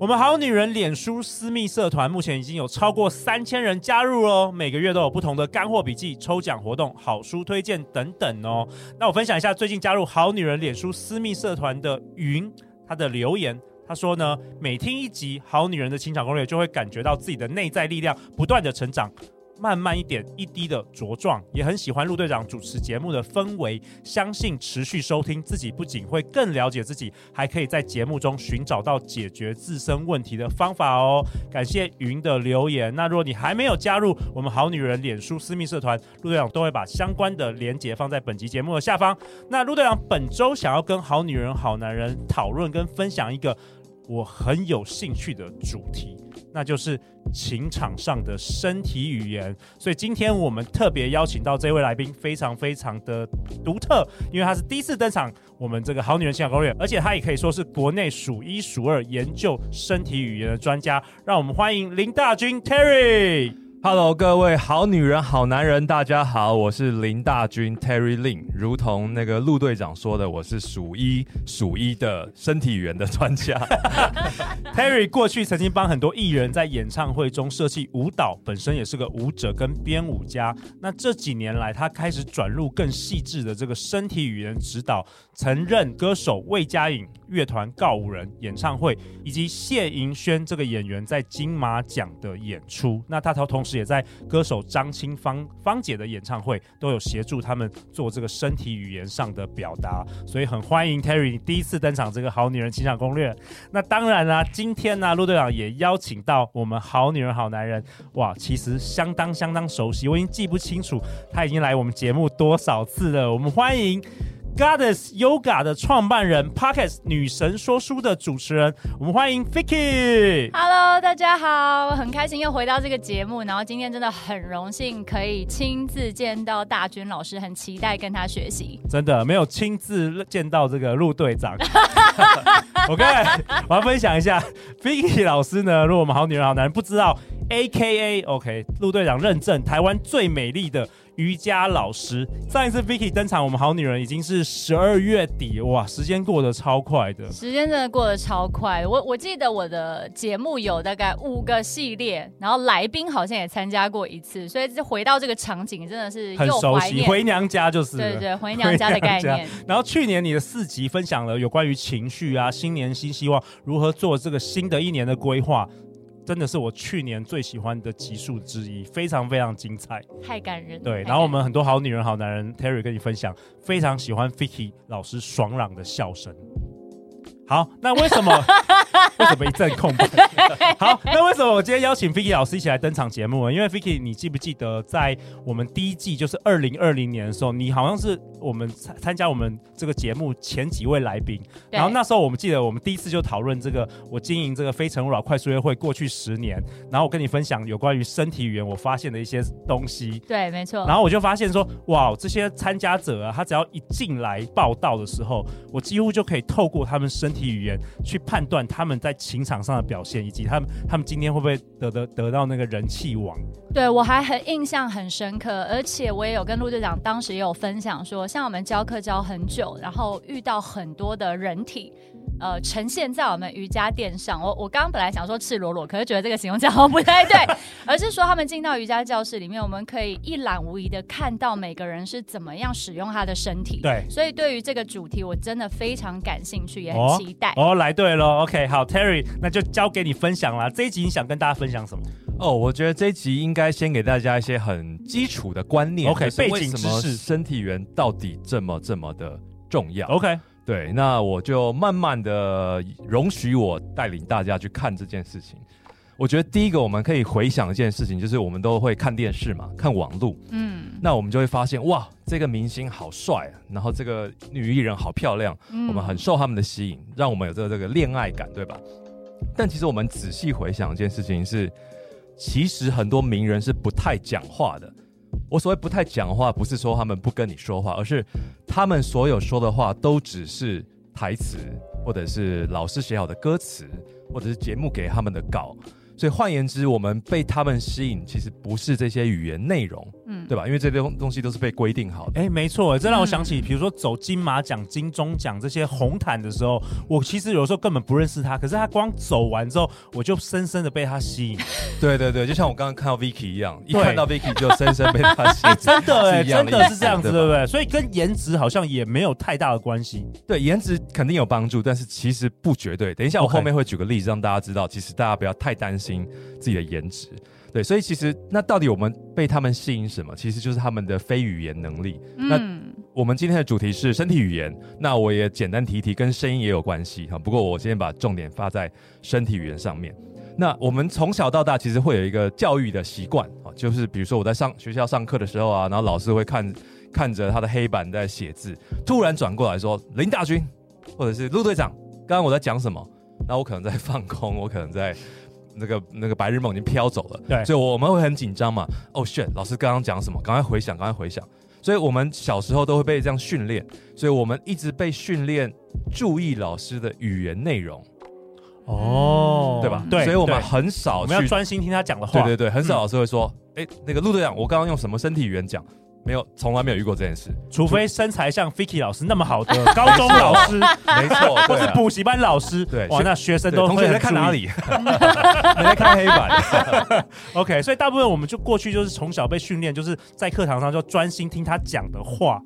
我们好女人脸书私密社团目前已经有超过三千人加入哦，每个月都有不同的干货笔记、抽奖活动、好书推荐等等哦。那我分享一下最近加入好女人脸书私密社团的云，她的留言，她说呢，每听一集好女人的情场攻略，就会感觉到自己的内在力量不断的成长。慢慢一点一滴的茁壮，也很喜欢陆队长主持节目的氛围。相信持续收听自己，不仅会更了解自己，还可以在节目中寻找到解决自身问题的方法哦。感谢云的留言。那如果你还没有加入我们好女人脸书私密社团，陆队长都会把相关的连接放在本集节目的下方。那陆队长本周想要跟好女人、好男人讨论跟分享一个我很有兴趣的主题。那就是情场上的身体语言，所以今天我们特别邀请到这位来宾，非常非常的独特，因为他是第一次登场我们这个好女人情场攻略，而且他也可以说是国内数一数二研究身体语言的专家，让我们欢迎林大军 Terry。Hello，各位好女人、好男人，大家好，我是林大军 Terry Lin。如同那个陆队长说的，我是数一数一的身体语言的专家。Terry 过去曾经帮很多艺人在演唱会中设计舞蹈，本身也是个舞者跟编舞家。那这几年来，他开始转入更细致的这个身体语言指导，曾任歌手魏佳颖乐团告五人演唱会，以及谢盈萱这个演员在金马奖的演出。那他同同时也在歌手张清芳芳姐的演唱会都有协助他们做这个身体语言上的表达，所以很欢迎 Terry 第一次登场这个好女人情场攻略。那当然啦、今天呢、陆队长也邀请到我们好女人好男人，哇，其实相当相当熟悉，我已经记不清楚他已经来我们节目多少次了。我们欢迎。Goddess Yoga 的创办人，Podcast 女神说书的主持人，我们欢迎 Vicky。Hello，大家好，很开心又回到这个节目，然后今天真的很荣幸可以亲自见到大军老师，很期待跟他学习。真的没有亲自见到这个陆队长。OK，我要分享一下 Vicky 老师呢，如果我们好女人好男人不知道，AKA OK，陆队长认证台湾最美丽的。瑜伽老师，上一次 Vicky 登场，我们好女人已经是十二月底，哇，时间过得超快的。时间真的过得超快，我我记得我的节目有大概五个系列，然后来宾好像也参加过一次，所以就回到这个场景真的是很熟悉，回娘家就是。对，对对，回娘家的 概念。然后去年你的四集分享了有关于情绪啊，新年新希望，如何做这个新的一年的规划。真的是我去年最喜欢的集数之一，非常非常精彩，太感人。对，然后我们很多好女人、好男人，Terry 跟你分享，非常喜欢 Vicky 老师爽朗的笑声。好，那为什么 为什么一阵空白？好，那为什么我今天邀请 Vicky 老师一起来登场节目呢？因为 Vicky，你记不记得在我们第一季，就是二零二零年的时候，你好像是我们参参加我们这个节目前几位来宾。然后那时候我们记得，我们第一次就讨论这个我经营这个非诚勿扰快速约会过去十年，然后我跟你分享有关于身体语言我发现的一些东西。对，没错。然后我就发现说，哇，这些参加者啊，他只要一进来报道的时候，我几乎就可以透过他们身体语言去判断他们在情场上的表现，以及他们他们今天会不会得得得到那个人气王？对，我还很印象很深刻，而且我也有跟陆队长当时也有分享说，像我们教课教很久，然后遇到很多的人体。呃，呈现在我们瑜伽垫上。我我刚刚本来想说赤裸裸，可是觉得这个形容词好像不太对，而是说他们进到瑜伽教室里面，我们可以一览无遗的看到每个人是怎么样使用他的身体。对，所以对于这个主题，我真的非常感兴趣，也很期待。哦，哦来对了，OK，好，Terry，那就交给你分享了。这一集你想跟大家分享什么？哦，我觉得这一集应该先给大家一些很基础的观念。OK，背景知识，身体源到底这么这么的重要？OK。对，那我就慢慢的容许我带领大家去看这件事情。我觉得第一个我们可以回想一件事情，就是我们都会看电视嘛，看网路，嗯，那我们就会发现哇，这个明星好帅啊，然后这个女艺人好漂亮，嗯，我们很受他们的吸引，让我们有这个这个恋爱感，对吧？但其实我们仔细回想一件事情是，其实很多名人是不太讲话的。我所谓不太讲话，不是说他们不跟你说话，而是他们所有说的话都只是台词，或者是老师写好的歌词，或者是节目给他们的稿。所以换言之，我们被他们吸引，其实不是这些语言内容，嗯，对吧？因为这些东东西都是被规定好的。哎，没错，这让我想起，比如说走金马奖、金钟奖这些红毯的时候，我其实有时候根本不认识他，可是他光走完之后，我就深深的被他吸引。对对对，就像我刚刚看到 Vicky 一样，一看到 Vicky 就深深被他吸引。真的哎，真的是这样子，对不对？所以跟颜值好像也没有太大的关系。对，颜值肯定有帮助，但是其实不绝对。等一下，我后面会举个例子让大家知道，其实大家不要太担心自己的。颜值，对，所以其实那到底我们被他们吸引什么？其实就是他们的非语言能力。嗯、那我们今天的主题是身体语言，那我也简单提一提，跟声音也有关系哈。不过我今天把重点发在身体语言上面。那我们从小到大其实会有一个教育的习惯啊，就是比如说我在上学校上课的时候啊，然后老师会看看着他的黑板在写字，突然转过来说林大军，或者是陆队长，刚刚我在讲什么？那我可能在放空，我可能在。那个那个白日梦已经飘走了，对，所以我们会很紧张嘛。哦、oh，shit，老师刚刚讲什么？赶快回想，赶快回想。所以我们小时候都会被这样训练，所以我们一直被训练注意老师的语言内容。哦，对吧？对，所以我们很少我们要专心听他讲的话。对对对，很少老师会说，哎、嗯，那个陆队长，我刚刚用什么身体语言讲？没有，从来没有遇过这件事。除非身材像 Ficky 老师那么好的 高中老师，没错，或是补习班老师，对，哇，那学生都同学在看哪里？在 看黑板。OK，所以大部分我们就过去就是从小被训练，就是在课堂上就专心听他讲的话。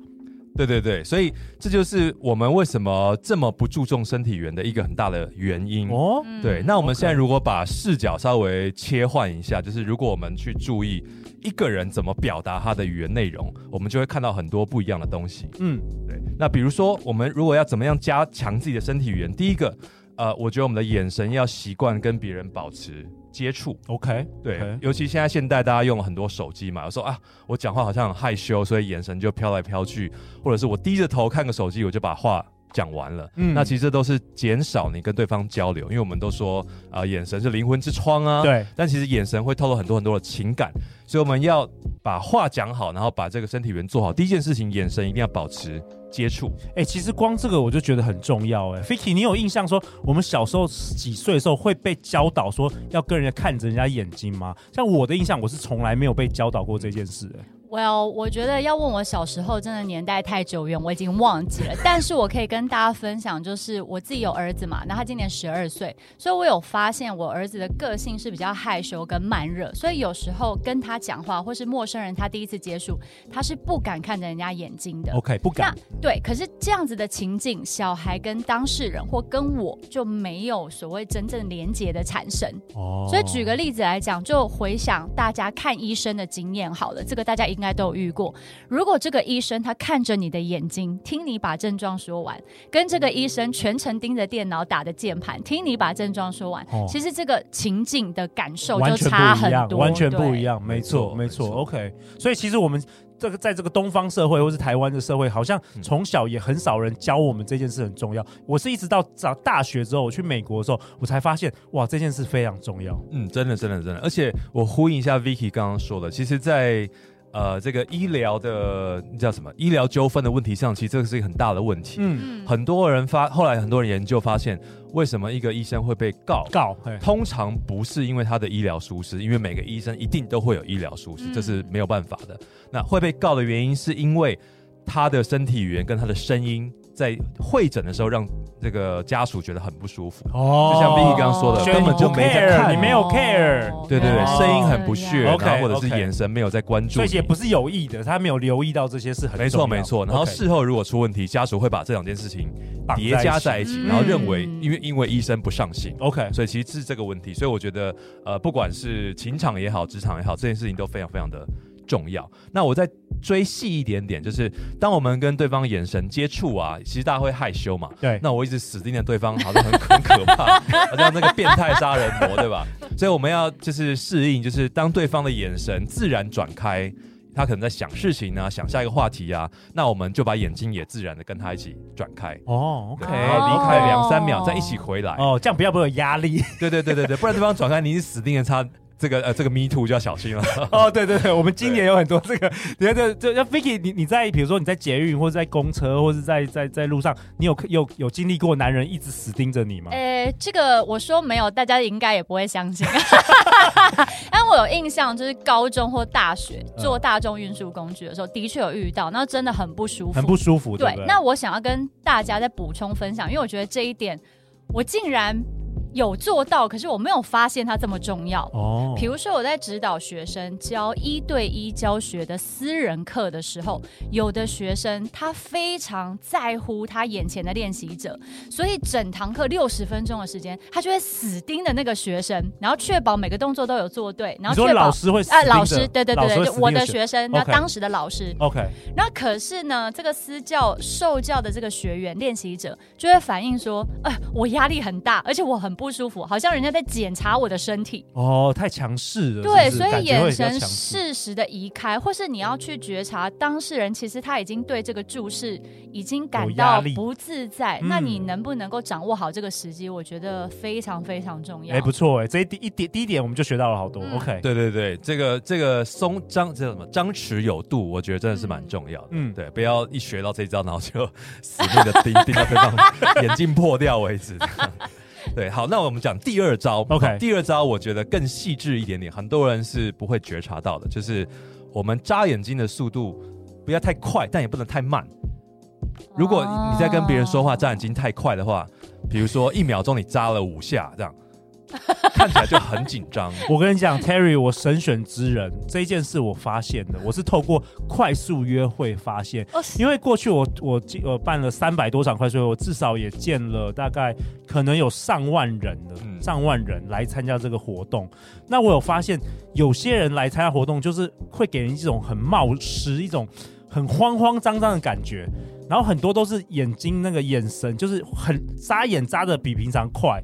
对对对，所以这就是我们为什么这么不注重身体语言的一个很大的原因哦。对，那我们现在如果把视角稍微切换一下，就是如果我们去注意。一个人怎么表达他的语言内容，我们就会看到很多不一样的东西。嗯，对。那比如说，我们如果要怎么样加强自己的身体语言，第一个，呃，我觉得我们的眼神要习惯跟别人保持接触。OK，对。Okay. 尤其现在现代大家用了很多手机嘛，有时候啊，我讲话好像很害羞，所以眼神就飘来飘去，或者是我低着头看个手机，我就把话。讲完了，嗯，那其实这都是减少你跟对方交流，因为我们都说啊、呃，眼神是灵魂之窗啊，对。但其实眼神会透露很多很多的情感，所以我们要把话讲好，然后把这个身体语言做好。第一件事情，眼神一定要保持接触。哎、欸，其实光这个我就觉得很重要。哎，Ficky，你有印象说我们小时候几岁的时候会被教导说要跟人家看着人家眼睛吗？像我的印象，我是从来没有被教导过这件事。哎。Well，我觉得要问我小时候，真的年代太久远，我已经忘记了。但是我可以跟大家分享，就是我自己有儿子嘛，那他今年十二岁，所以我有发现我儿子的个性是比较害羞跟慢热，所以有时候跟他讲话或是陌生人他第一次接触，他是不敢看着人家眼睛的。OK，不敢。那对，可是这样子的情境，小孩跟当事人或跟我就没有所谓真正连接的产生。哦。所以举个例子来讲，就回想大家看医生的经验好了，这个大家一。应该都有遇过。如果这个医生他看着你的眼睛，听你把症状说完，跟这个医生全程盯着电脑打的键盘，听你把症状说完，哦、其实这个情境的感受就差很多，完全不一样。没错，没错。OK，所以其实我们这个在这个东方社会或是台湾的社会，好像从小也很少人教我们这件事很重要。我是一直到上大学之后，我去美国的时候，我才发现哇，这件事非常重要。嗯，真的，真的，真的。而且我呼应一下 Vicky 刚刚说的，其实，在呃，这个医疗的叫什么？医疗纠纷的问题上，其实这个是一个很大的问题。嗯，很多人发，后来很多人研究发现，为什么一个医生会被告？告，通常不是因为他的医疗疏失，因为每个医生一定都会有医疗疏失，嗯，这是没有办法的。那会被告的原因，是因为他的身体语言跟他的声音。在会诊的时候，让这个家属觉得很不舒服。哦，就像 Vicky 刚刚说的，根本就没在看，你没有 care，对对对，声音很不屑，然后或者是眼神没有在关注，所以也不是有意的，他没有留意到这些是很。没错没错，然后事后如果出问题，家属会把这两件事情叠加在一起，然后认为因为因为医生不上心，OK，所以其实是这个问题。所以我觉得，呃，不管是情场也好，职场也好，这件事情都非常非常的重要。那我再追细一点点，就是当我们跟对方眼神接触啊，其实大家会害羞嘛。对。那我一直死盯着对方，好像很很可怕，好像那个变态杀人魔，对吧？所以我们要就是适应，就是当对方的眼神自然转开，他可能在想事情啊，想下一个话题啊，那我们就把眼睛也自然的跟他一起转开。哦，OK。然后离开两三秒，再一起回来。哦，这样不要不会有压力。对对对对对，不然对方转开，你死盯着他。这个呃这个 me too 就要小心了。哦，对对对，我们今年有很多这个，你看这这 Vicky，你你在比如说你在捷运或者在公车或者在在在路上，你有有有经历过男人一直死盯着你吗？呃，这个我说没有，大家应该也不会相信。但我有印象，就是高中或大学坐大众运输工具的时候，的确有遇到，那真的很不舒服，很不舒服。对，对，那我想要跟大家再补充分享，因为我觉得这一点，我竟然。有做到，可是我没有发现它这么重要哦。比如说我在指导学生教一对一教学的私人课的时候，有的学生他非常在乎他眼前的练习者，所以整堂课六十分钟的时间，他就会死盯着那个学生，然后确保每个动作都有做对，然后确保老师会啊，老师对对对对，就我的学生，那当时的老师 OK。那可是呢，这个私教受教的这个学员练习者就会反映说，哎、呃，我压力很大，而且我很。不舒服，好像人家在检查我的身体。哦，太强势了。对，是是所以眼神适时的移开，或是你要去觉察当事人，其实他已经对这个注视已经感到不自在。那你能不能够掌握好这个时机？我觉得非常非常重要。哎，不错哎，这一第一点第一点我们就学到了好多。嗯、OK，对对对，这个这个松张这叫什么？张弛有度，我觉得真的是蛮重要的。嗯，对，不要一学到这一招，然后就死命的 盯盯到对方眼睛破掉为止。对，好，那我们讲第二招。OK，第二招我觉得更细致一点点，很多人是不会觉察到的，就是我们眨眼睛的速度不要太快，但也不能太慢。如果你在跟别人说话眨眼睛太快的话，比如说一秒钟你眨了五下这样。看起来就很紧张。我跟你讲，Terry，我神选之人这一件事我发现的，我是透过快速约会发现。因为过去我我我办了三百多场快速约会，我至少也见了大概可能有上万人了，嗯、上万人来参加这个活动。那我有发现，有些人来参加活动，就是会给人一种很冒失、一种很慌慌张张的感觉。然后很多都是眼睛那个眼神，就是很眨眼眨的比平常快。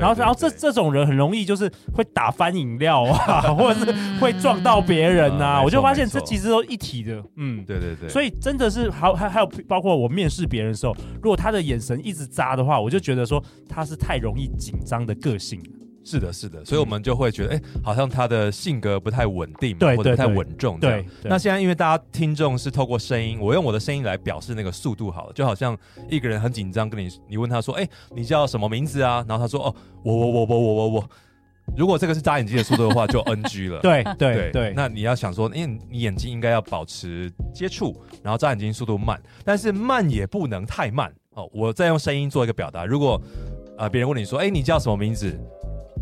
然后，然后这这种人很容易就是会打翻饮料啊，或者是会撞到别人呐。我就发现这其实都一体的，嗯，对对对。所以真的是还还还有包括我面试别人的时候，如果他的眼神一直扎的话，我就觉得说他是太容易紧张的个性。是的，是的，所以我们就会觉得，哎、嗯，好像他的性格不太稳定，对，或者不太稳重。对，那现在因为大家听众是透过声音，我用我的声音来表示那个速度好了，就好像一个人很紧张，跟你你问他说，哎，你叫什么名字啊？然后他说，哦，我我我我我我我。如果这个是眨眼睛的速度的话，就 NG 了。对对对。那你要想说，因为你眼睛应该要保持接触，然后眨眼睛速度慢，但是慢也不能太慢。哦，我再用声音做一个表达。如果啊，呃，别人问你说，哎，你叫什么名字？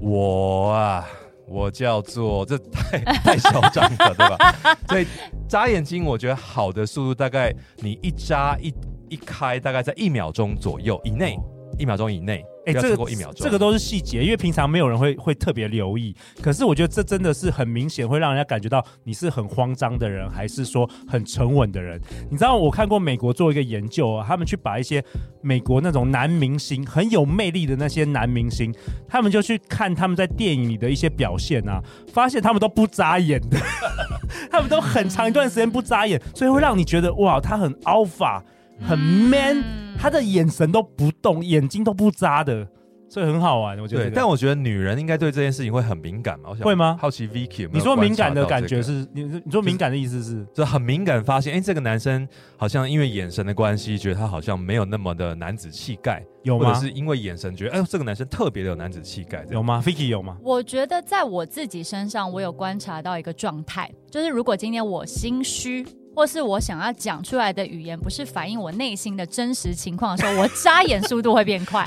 我啊，我叫做这太太嚣张了，对吧？所以眨眼睛，我觉得好的速度大概你一眨一一开，大概在一秒钟左右以内，一秒钟以内。哎，这个这个都是细节，因为平常没有人会会特别留意。可是我觉得这真的是很明显，会让人家感觉到你是很慌张的人，还是说很沉稳的人。你知道，我看过美国做一个研究啊，他们去把一些美国那种男明星很有魅力的那些男明星，他们就去看他们在电影里的一些表现啊，发现他们都不眨眼的，他们都很长一段时间不眨眼，所以会让你觉得哇，他很 alpha。很 man，他的眼神都不动，眼睛都不眨的，所以很好玩。我觉得、这个，但我觉得女人应该对这件事情会很敏感嘛？会吗？好奇 Vicky 你说敏感的感觉是？你你说敏感的意思是？就很敏感，发现哎、欸，这个男生好像因为眼神的关系，觉得他好像没有那么的男子气概，有吗？或者是因为眼神觉得哎、欸，这个男生特别的有男子气概，有吗？Vicky 有吗？我觉得在我自己身上，我有观察到一个状态，就是如果今天我心虚。或是我想要讲出来的语言不是反映我内心的真实情况的时候，我眨眼速度会变快。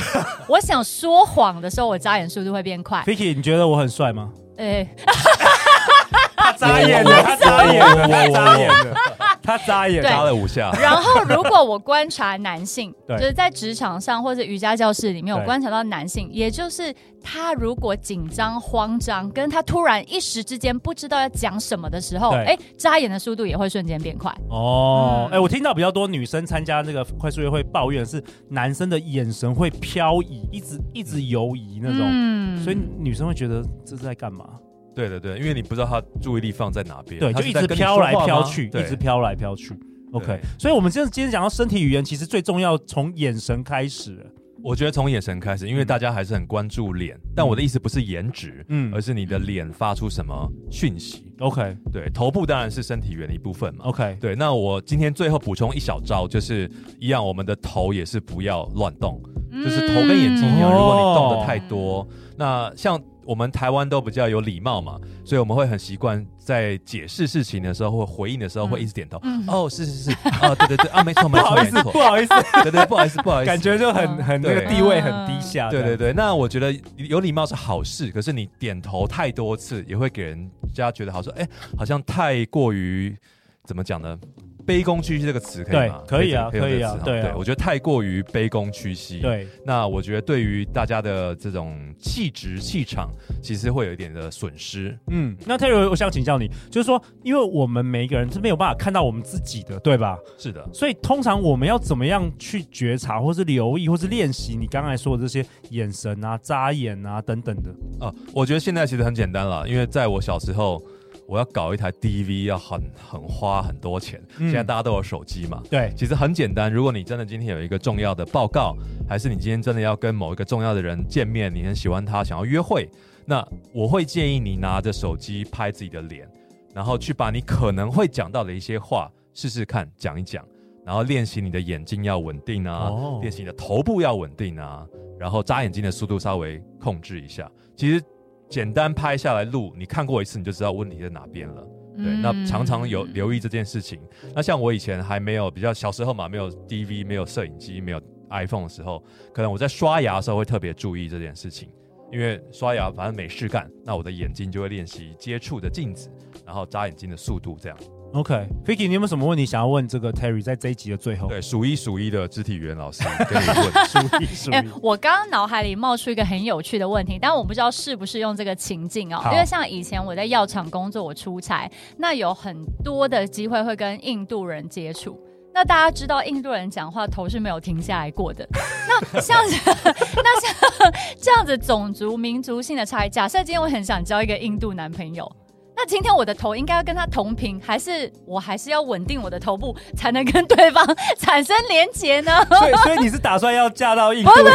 我想说谎的时候，我眨眼速度会变快。Vicky，你觉得我很帅吗？哎、欸，他眨眼了，他眨眼了，他眨眼了。他眨眼眨了五下。然后，如果我观察男性，就是在职场上或者瑜伽教室里面，我观察到男性，也就是他如果紧张、慌张，跟他突然一时之间不知道要讲什么的时候，哎，眨眼的速度也会瞬间变快。哦，哎，我听到比较多女生参加那个快速约会抱怨是男生的眼神会飘移，一直一直游移那种，所以女生会觉得这是在干嘛？对对对，因为你不知道他注意力放在哪边，对，就一直飘来飘去，一直飘来飘去。OK，所以，我们今天今天讲到身体语言，其实最重要从眼神开始。我觉得从眼神开始，因为大家还是很关注脸，嗯、但我的意思不是颜值，嗯，而是你的脸发出什么讯息。OK，对，头部当然是身体语言的一部分嘛。OK，对，那我今天最后补充一小招，就是一样，我们的头也是不要乱动，嗯、就是头跟眼睛一样，如果你动的太多，哦、那像。我们台湾都比较有礼貌嘛，所以我们会很习惯在解释事情的时候或回应的时候会一直点头。嗯、哦，是是是，啊，对对对，啊，没错 没错，不好意思不好意思，对对，不好意思不好意思，感觉就很很那个地位很低下。对对对，那我觉得有礼貌是好事，可是你点头太多次也会给人家觉得好说，哎，好像太过于怎么讲呢？卑躬屈膝这个词可以吗？可以啊，可以啊。对，我觉得太过于卑躬屈膝。对，那我觉得对于大家的这种气质气场，其实会有一点的损失。嗯，那 Terry，我想请教你，就是说，因为我们每一个人是没有办法看到我们自己的，对吧？是的。所以通常我们要怎么样去觉察，或是留意，或是练习你刚才说的这些眼神啊、眨眼啊等等的？哦，我觉得现在其实很简单了，因为在我小时候。我要搞一台 DV 要很很花很多钱，现在大家都有手机嘛。对，其实很简单。如果你真的今天有一个重要的报告，还是你今天真的要跟某一个重要的人见面，你很喜欢他，想要约会，那我会建议你拿着手机拍自己的脸，然后去把你可能会讲到的一些话试试看讲一讲，然后练习你的眼睛要稳定啊，练习你的头部要稳定啊，然后眨眼睛的速度稍微控制一下。其实。简单拍下来录，你看过一次你就知道问题在哪边了。对，嗯、那常常有留意这件事情。那像我以前还没有比较小时候嘛，没有 DV，没有摄影机，没有 iPhone 的时候，可能我在刷牙的时候会特别注意这件事情，因为刷牙反正没事干，那我的眼睛就会练习接触的镜子，然后眨眼睛的速度这样。OK，Vicky，你有没有什么问题想要问这个 Terry？在这一集的最后，对，数一数一的肢体语言老师 跟你问，数一数一。欸、我刚刚脑海里冒出一个很有趣的问题，但我不知道适不适用这个情境哦。因为像以前我在药厂工作，我出差，那有很多的机会会跟印度人接触。那大家知道印度人讲话头是没有停下来过的。那像 那像这样子种族民族性的差异，假设今天我很想交一个印度男朋友。那今天我的头应该要跟他同频，还是我还是要稳定我的头部，才能跟对方 产生连结呢？所以，所以你是打算要嫁到印度？不不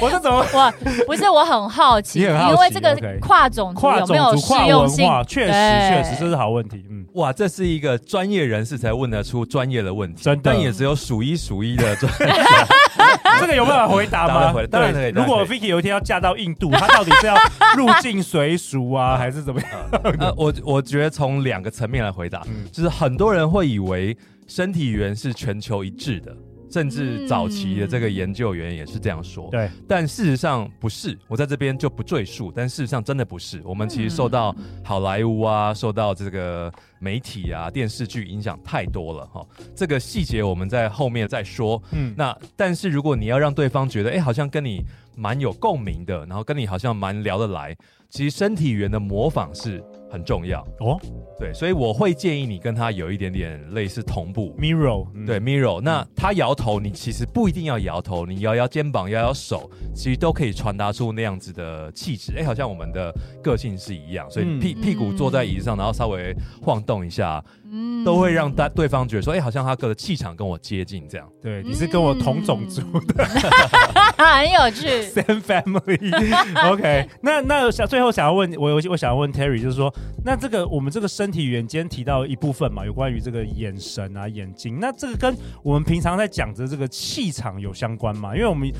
不，我是怎么？我不是，我很好奇，好奇因为这个跨种族有没有适用性？确实，确实这是好问题。嗯，哇，这是一个专业人士才问得出专业的问题，真的，但也只有数一数一的专业。这个有办法回答吗？当然可以。如果 Vicky 有一天要嫁到印度，她到底是要入境随俗啊，还是怎么样？我我觉得从两个层面来回答，嗯、就是很多人会以为身体语言是全球一致的。甚至早期的这个研究员也是这样说，对，但事实上不是。我在这边就不赘述，但事实上真的不是。我们其实受到好莱坞啊，受到这个媒体啊、电视剧影响太多了哈。这个细节我们在后面再说。嗯，那但是如果你要让对方觉得，哎，好像跟你蛮有共鸣的，然后跟你好像蛮聊得来，其实身体语言的模仿是很重要哦。对，所以我会建议你跟他有一点点类似同步，mirror，对，mirror。那他摇头，你其实不一定要摇头，你摇摇肩膀，摇摇手，其实都可以传达出那样子的气质。哎，好像我们的个性是一样，所以屁屁股坐在椅子上，然后稍微晃动一下。嗯，都会让大对方觉得说，哎、欸，好像他哥的气场跟我接近，这样。对，你是跟我同种族的，很有趣。Same family。OK，那那想最后想要问我，我我想要问 Terry，就是说，那这个我们这个身体语言今天提到一部分嘛，有关于这个眼神啊、眼睛，那这个跟我们平常在讲的这个气场有相关吗？因为我们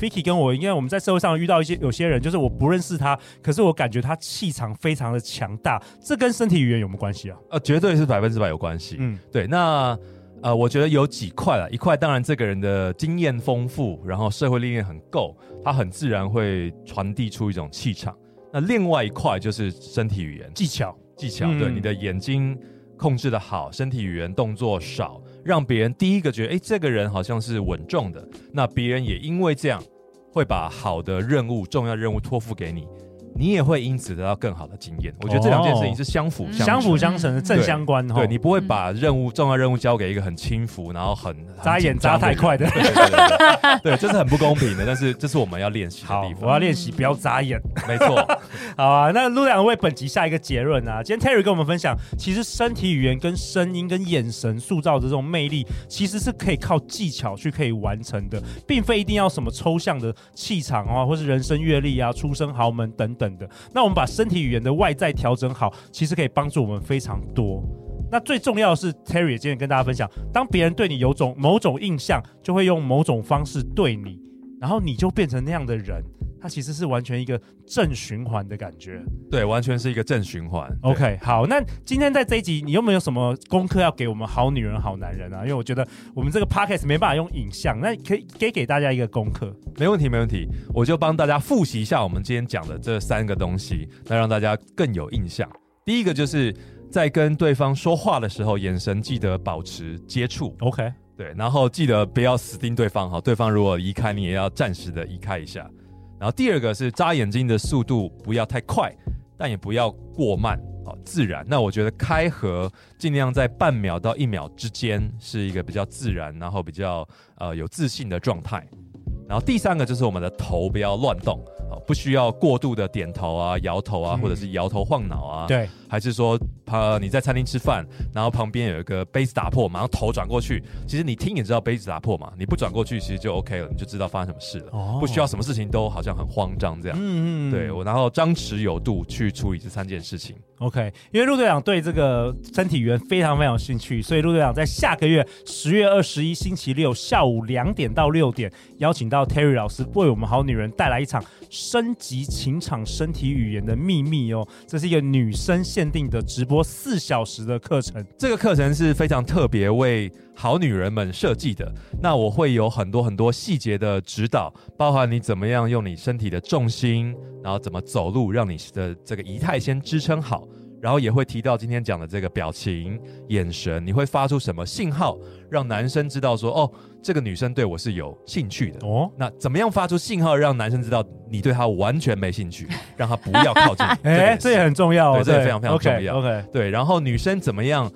Vicky 跟我，因为我们在社会上遇到一些有些人，就是我不认识他，可是我感觉他气场非常的强大，这跟身体语言有没有关系啊？呃，绝对是百分之百有关系，嗯，对，那呃，我觉得有几块了，一块当然这个人的经验丰富，然后社会历练很够，他很自然会传递出一种气场。那另外一块就是身体语言技巧，技巧，对，你的眼睛控制的好，身体语言动作少，让别人第一个觉得，哎，这个人好像是稳重的，那别人也因为这样会把好的任务、重要任务托付给你。你也会因此得到更好的经验。我觉得这两件事情是相辅相相辅相成的正相关。对，你不会把任务重要任务交给一个很轻浮，然后很眨眼眨太快的。对，这是很不公平的。但是这是我们要练习的地方。我要练习不要眨眼。没错。好啊，那陆队长为本集下一个结论啊。今天 Terry 跟我们分享，其实身体语言跟声音跟眼神塑造的这种魅力，其实是可以靠技巧去可以完成的，并非一定要什么抽象的气场啊，或是人生阅历啊、出身豪门等等等的。那我们把身体语言的外在调整好，其实可以帮助我们非常多。那最重要的是，Terry 今天跟大家分享，当别人对你有种某种印象，就会用某种方式对你，然后你就变成那样的人。它其实是完全一个正循环的感觉，对，完全是一个正循环。OK，好，那今天在这一集，你有没有什么功课要给我们好女人、好男人啊？因为我觉得我们这个 Podcast 没办法用影像，那可以给给大家一个功课。没问题，没问题，我就帮大家复习一下我们今天讲的这三个东西，那让大家更有印象。第一个就是在跟对方说话的时候，眼神记得保持接触。OK，对，然后记得不要死盯对方哈，对方如果移开，你也要暂时的移开一下。然后第二个是眨眼睛的速度不要太快，但也不要过慢，好自然。那我觉得开合尽量在半秒到一秒之间是一个比较自然，然后比较呃有自信的状态。然后第三个就是我们的头不要乱动。不需要过度的点头啊、摇头啊，或者是摇头晃脑啊。对，还是说，呃，你在餐厅吃饭，然后旁边有一个杯子打破，马上头转过去。其实你听也知道杯子打破嘛，你不转过去，其实就 OK 了，你就知道发生什么事了。哦，不需要什么事情都好像很慌张这样。嗯嗯。对，我然后张弛有度去处理这三件事情。OK，因为陆队长对这个身体语言非常非常有兴趣，所以陆队长在下个月十月二十一星期六下午两点到六点，邀请到 Terry 老师为我们好女人带来一场升级情场身体语言的秘密哦。这是一个女生限定的直播四小时的课程，这个课程是非常特别为好女人们设计的。那我会有很多很多细节的指导，包含你怎么样用你身体的重心，然后怎么走路，让你的这个仪态先支撑好。然后也会提到今天讲的这个表情、眼神，你会发出什么信号，让男生知道说，哦，这个女生对我是有兴趣的。哦，那怎么样发出信号，让男生知道你对他完全没兴趣，让他不要靠近？哎，这也很重要哦，对，这也非常非常重要。OK，, okay. 对。然后女生怎么样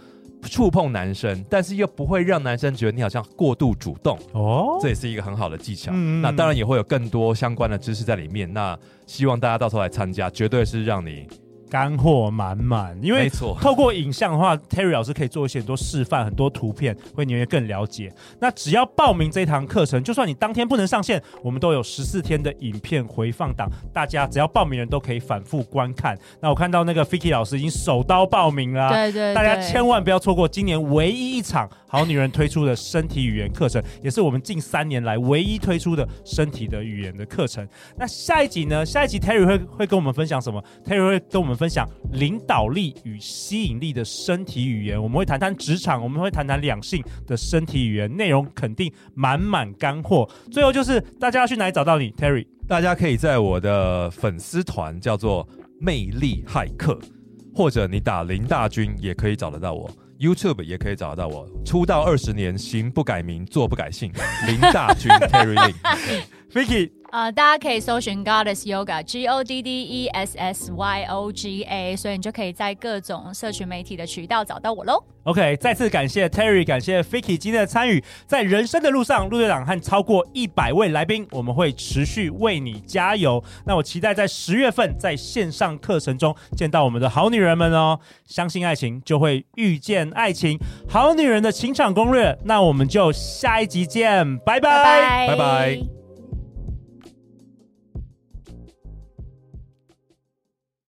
触碰男生，但是又不会让男生觉得你好像过度主动？哦，这也是一个很好的技巧。嗯，那当然也会有更多相关的知识在里面。那希望大家到时候来参加，绝对是让你。干货满满，因为透过影像的话，Terry 老师可以做一些很多示范，很多图片，会你会更了解。那只要报名这一堂课程，就算你当天不能上线，我们都有十四天的影片回放档，大家只要报名人都可以反复观看。那我看到那个 Vicky 老师已经手刀报名了，对，对对，大家千万不要错过今年唯一一场好女人推出的身体语言课程，也是我们近三年来唯一推出的身体的语言的课程。那下一集呢？下一集 Terry 会会跟我们分享什么？Terry 会跟我们。分享领导力与吸引力的身体语言，我们会谈谈职场，我们会谈谈两性的身体语言，内容肯定满满干货。最后就是大家要去哪里找到你，Terry？大家可以在我的粉丝团叫做“魅力骇客”，或者你打林大军也可以找得到我，YouTube 也可以找得到我。出道二十年，行不改名，坐不改姓，林大军 Terry Lin，Vicky。呃，大家可以搜寻 Goddess Yoga，G O D D E S S Y O G A，所以你就可以在各种社群媒体的渠道找到我喽。OK，再次感谢 Terry，感谢 Ficky 今天的参与，在人生的路上，陆队长和超过一百位来宾，我们会持续为你加油。那我期待在十月份在线上课程中见到我们的好女人们哦。相信爱情，就会遇见爱情，好女人的情场攻略。那我们就下一集见，拜拜，拜拜。